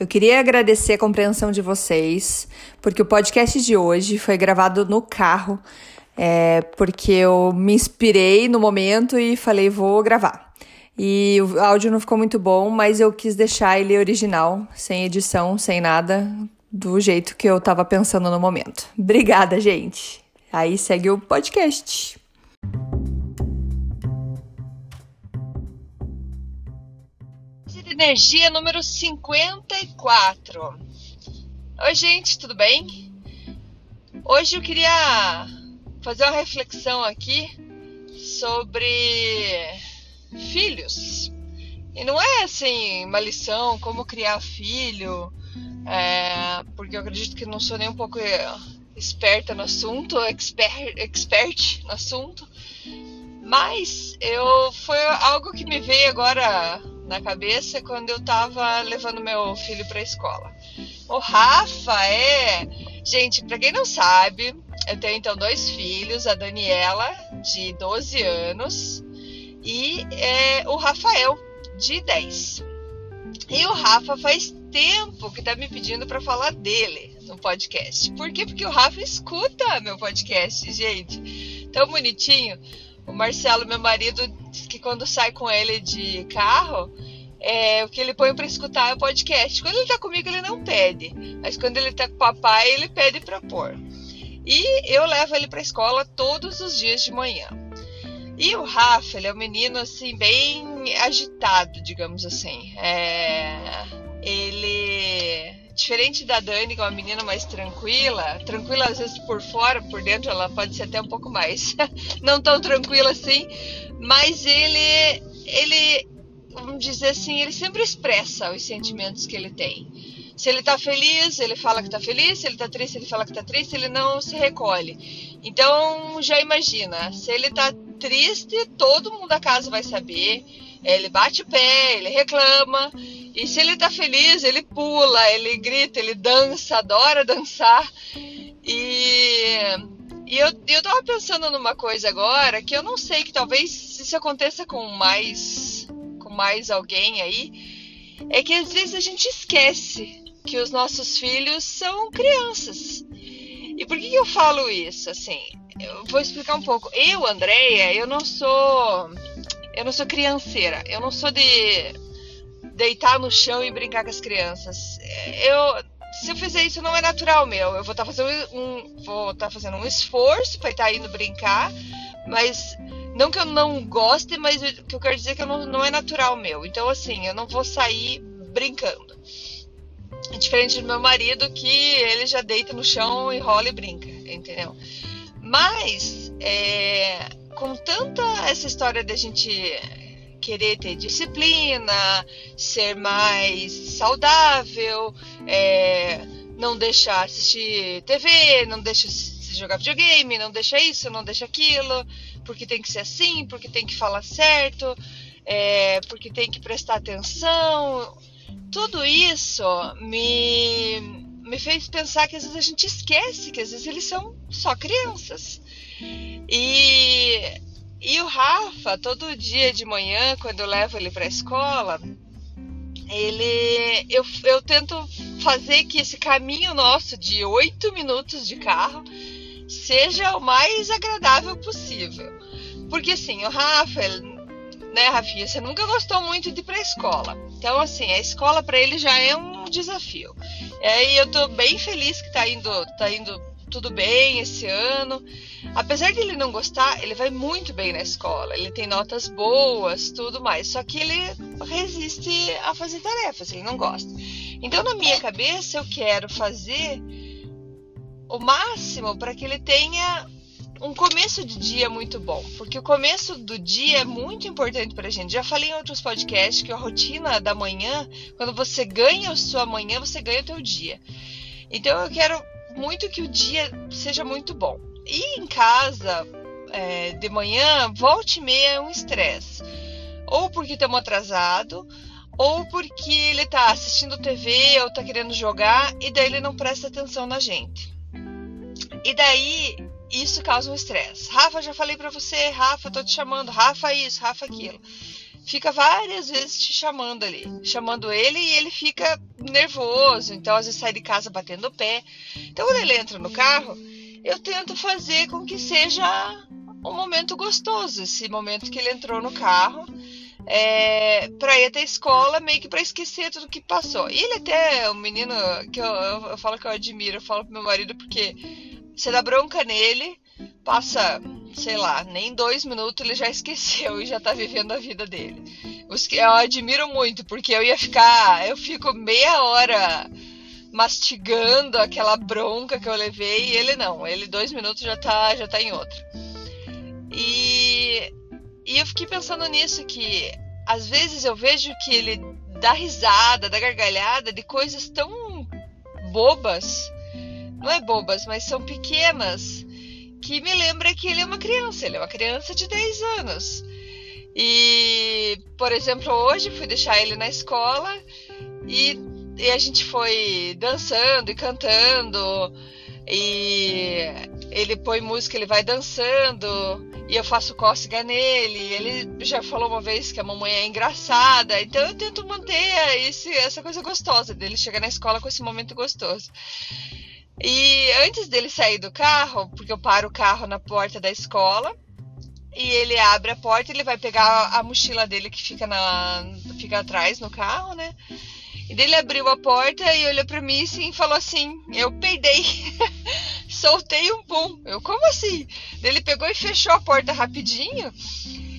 Eu queria agradecer a compreensão de vocês, porque o podcast de hoje foi gravado no carro, é, porque eu me inspirei no momento e falei, vou gravar. E o áudio não ficou muito bom, mas eu quis deixar ele original, sem edição, sem nada, do jeito que eu tava pensando no momento. Obrigada, gente. Aí segue o podcast. Energia número 54. Oi, gente, tudo bem? Hoje eu queria fazer uma reflexão aqui sobre filhos. E não é assim uma lição como criar filho, é, porque eu acredito que não sou nem um pouco esperta no assunto, expert, expert no assunto. Mas eu foi algo que me veio agora na cabeça quando eu tava levando meu filho para a escola. O Rafa é, gente, para quem não sabe, eu tenho então dois filhos, a Daniela de 12 anos e é, o Rafael de 10. E o Rafa faz tempo que tá me pedindo para falar dele no podcast. Por quê? Porque o Rafa escuta meu podcast, gente. Tão bonitinho. O Marcelo, meu marido, diz que quando sai com ele de carro, é, o que ele põe para escutar é o podcast. Quando ele tá comigo, ele não pede. Mas quando ele tá com o papai, ele pede para pôr. E eu levo ele pra escola todos os dias de manhã. E o Rafa, ele é um menino assim, bem agitado, digamos assim. É, ele diferente da Dani, que é uma menina mais tranquila, tranquila às vezes por fora, por dentro ela pode ser até um pouco mais não tão tranquila assim, mas ele ele vamos dizer assim, ele sempre expressa os sentimentos que ele tem. Se ele tá feliz, ele fala que tá feliz, se ele tá triste, ele fala que tá triste, ele não se recolhe. Então, já imagina, se ele tá triste, todo mundo da casa vai saber. Ele bate o pé, ele reclama, e se ele tá feliz, ele pula, ele grita, ele dança, adora dançar. E, e eu, eu tava pensando numa coisa agora que eu não sei, que talvez isso aconteça com mais, com mais alguém aí, é que às vezes a gente esquece que os nossos filhos são crianças. E por que, que eu falo isso? Assim, eu vou explicar um pouco. Eu, Andréia, eu não sou. Eu não sou crianceira. Eu não sou de deitar no chão e brincar com as crianças. Eu, se eu fizer isso, não é natural meu. Eu vou estar tá fazendo um, vou estar tá fazendo um esforço para estar tá indo brincar, mas não que eu não goste, mas o que eu quero dizer é que não, não é natural meu. Então, assim, eu não vou sair brincando. É diferente do meu marido, que ele já deita no chão, enrola e brinca, entendeu? Mas, é, com tanta essa história da gente querer ter disciplina, ser mais saudável, é, não deixar assistir TV, não deixar jogar videogame, não deixa isso, não deixa aquilo, porque tem que ser assim, porque tem que falar certo, é, porque tem que prestar atenção. Tudo isso me, me fez pensar que às vezes a gente esquece que às vezes eles são só crianças. E e o Rafa, todo dia de manhã, quando eu levo ele para a escola, ele eu, eu tento fazer que esse caminho nosso de oito minutos de carro seja o mais agradável possível. Porque assim, o Rafa, né, Rafinha, você nunca gostou muito de ir para a escola. Então, assim, a escola para ele já é um desafio. E aí eu tô bem feliz que tá indo, tá indo tudo bem esse ano. Apesar de ele não gostar, ele vai muito bem na escola, ele tem notas boas, tudo mais. Só que ele resiste a fazer tarefas, ele não gosta. Então, na minha cabeça, eu quero fazer o máximo para que ele tenha um começo de dia muito bom, porque o começo do dia é muito importante para a gente. Já falei em outros podcasts que a rotina da manhã, quando você ganha a sua manhã, você ganha o teu dia. Então eu quero muito que o dia seja muito bom. E em casa, é, de manhã, volte e meia é um estresse. Ou porque estamos atrasado, ou porque ele está assistindo TV ou está querendo jogar e daí ele não presta atenção na gente. E daí isso causa um estresse. Rafa, já falei para você, Rafa, tô te chamando, Rafa isso, Rafa aquilo. Fica várias vezes te chamando ali, chamando ele e ele fica nervoso, então às vezes sai de casa batendo o pé. Então quando ele entra no carro, eu tento fazer com que seja um momento gostoso, esse momento que ele entrou no carro. É, para ir até a escola, meio que para esquecer tudo que passou. E ele até é um menino que eu, eu, eu, falo que eu admiro, eu falo pro meu marido porque você dá bronca nele, passa, sei lá, nem dois minutos ele já esqueceu e já tá vivendo a vida dele. Os que eu admiro muito, porque eu ia ficar, eu fico meia hora mastigando aquela bronca que eu levei e ele não, ele dois minutos já tá, já tá em outra. E, e eu fiquei pensando nisso que às vezes eu vejo que ele dá risada, dá gargalhada de coisas tão bobas não é bobas, mas são pequenas, que me lembra que ele é uma criança, ele é uma criança de 10 anos. E, por exemplo, hoje fui deixar ele na escola e, e a gente foi dançando e cantando, e ele põe música, ele vai dançando, e eu faço cócega nele. Ele já falou uma vez que a mamãe é engraçada, então eu tento manter esse, essa coisa gostosa dele chegar na escola com esse momento gostoso. E antes dele sair do carro, porque eu paro o carro na porta da escola, e ele abre a porta, ele vai pegar a mochila dele que fica na fica atrás no carro, né? E dele abriu a porta e olhou para mim assim, e falou assim: "Eu peidei". Soltei um pum. Eu, como assim? Ele pegou e fechou a porta rapidinho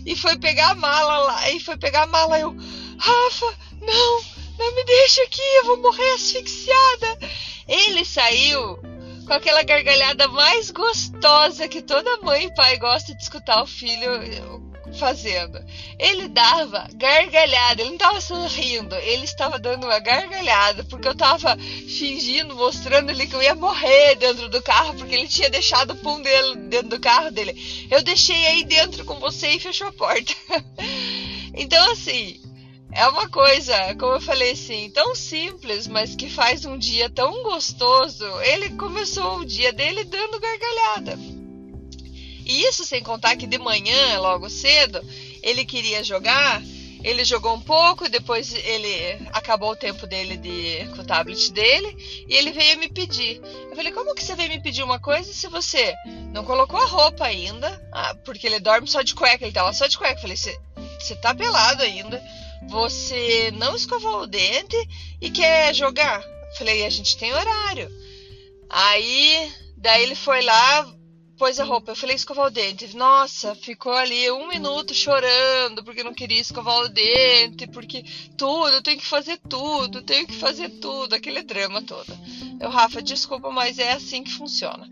e foi pegar a mala lá, e foi pegar a mala eu: "Rafa, não, não me deixa aqui, eu vou morrer asfixiada". Ele saiu com aquela gargalhada mais gostosa que toda mãe e pai gosta de escutar o filho fazendo. Ele dava gargalhada, ele não estava sorrindo, ele estava dando uma gargalhada, porque eu estava fingindo, mostrando-lhe que eu ia morrer dentro do carro, porque ele tinha deixado o pum dele dentro do carro dele. Eu deixei aí dentro com você e fechou a porta. então, assim, é uma coisa, como eu falei assim, tão simples, mas que faz um dia tão gostoso. Ele começou o dia dele dando gargalhada. E isso sem contar que de manhã, logo cedo, ele queria jogar. Ele jogou um pouco, depois ele acabou o tempo dele de, com o tablet dele e ele veio me pedir. Eu falei: Como que você veio me pedir uma coisa se você não colocou a roupa ainda? Ah, porque ele dorme só de cueca, ele tava só de cueca. Eu falei: Você tá pelado ainda você não escovou o dente e quer jogar? Falei, a gente tem horário. Aí, daí ele foi lá, pôs a roupa. Eu falei, escovar o dente. Nossa, ficou ali um minuto chorando porque não queria escovar o dente, porque tudo, eu tenho que fazer tudo, tenho que fazer tudo, aquele drama todo. Eu, Rafa, desculpa, mas é assim que funciona.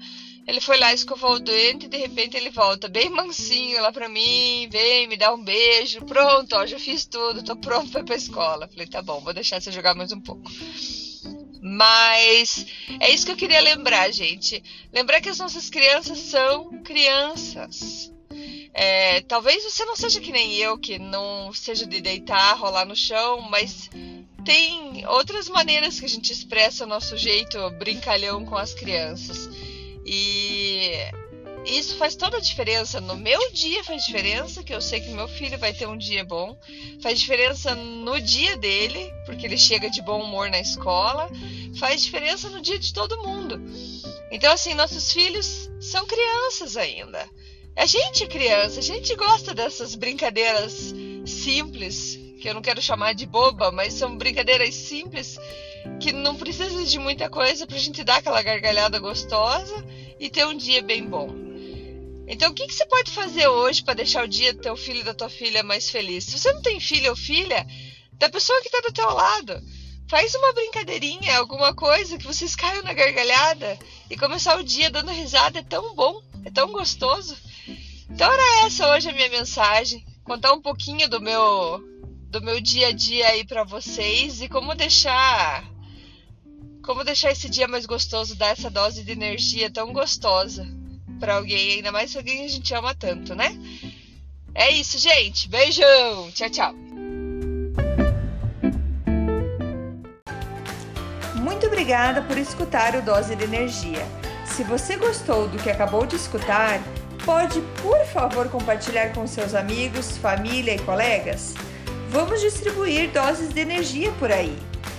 Ele foi lá, escovou o dente e de repente ele volta bem mansinho lá pra mim, vem, me dá um beijo. Pronto, ó, já fiz tudo, tô pronto pra ir pra escola. Falei, tá bom, vou deixar você jogar mais um pouco. Mas é isso que eu queria lembrar, gente. Lembrar que as nossas crianças são crianças. É, talvez você não seja que nem eu, que não seja de deitar, rolar no chão, mas tem outras maneiras que a gente expressa o nosso jeito brincalhão com as crianças. E isso faz toda a diferença. No meu dia faz diferença, que eu sei que meu filho vai ter um dia bom. Faz diferença no dia dele, porque ele chega de bom humor na escola. Faz diferença no dia de todo mundo. Então, assim, nossos filhos são crianças ainda. A gente é criança, a gente gosta dessas brincadeiras simples, que eu não quero chamar de boba, mas são brincadeiras simples que não precisa de muita coisa pra gente dar aquela gargalhada gostosa e ter um dia bem bom. Então, o que, que você pode fazer hoje para deixar o dia do teu filho e da tua filha mais feliz? Se você não tem filho ou filha, da pessoa que está do teu lado, faz uma brincadeirinha, alguma coisa que vocês caiam na gargalhada e começar o dia dando risada é tão bom. É tão gostoso. Então era essa hoje a minha mensagem, contar um pouquinho do meu do meu dia a dia aí para vocês e como deixar como deixar esse dia mais gostoso, dar essa dose de energia tão gostosa para alguém, ainda mais alguém a gente ama tanto, né? É isso, gente. Beijão. Tchau, tchau. Muito obrigada por escutar o Dose de Energia. Se você gostou do que acabou de escutar, pode, por favor, compartilhar com seus amigos, família e colegas? Vamos distribuir doses de energia por aí.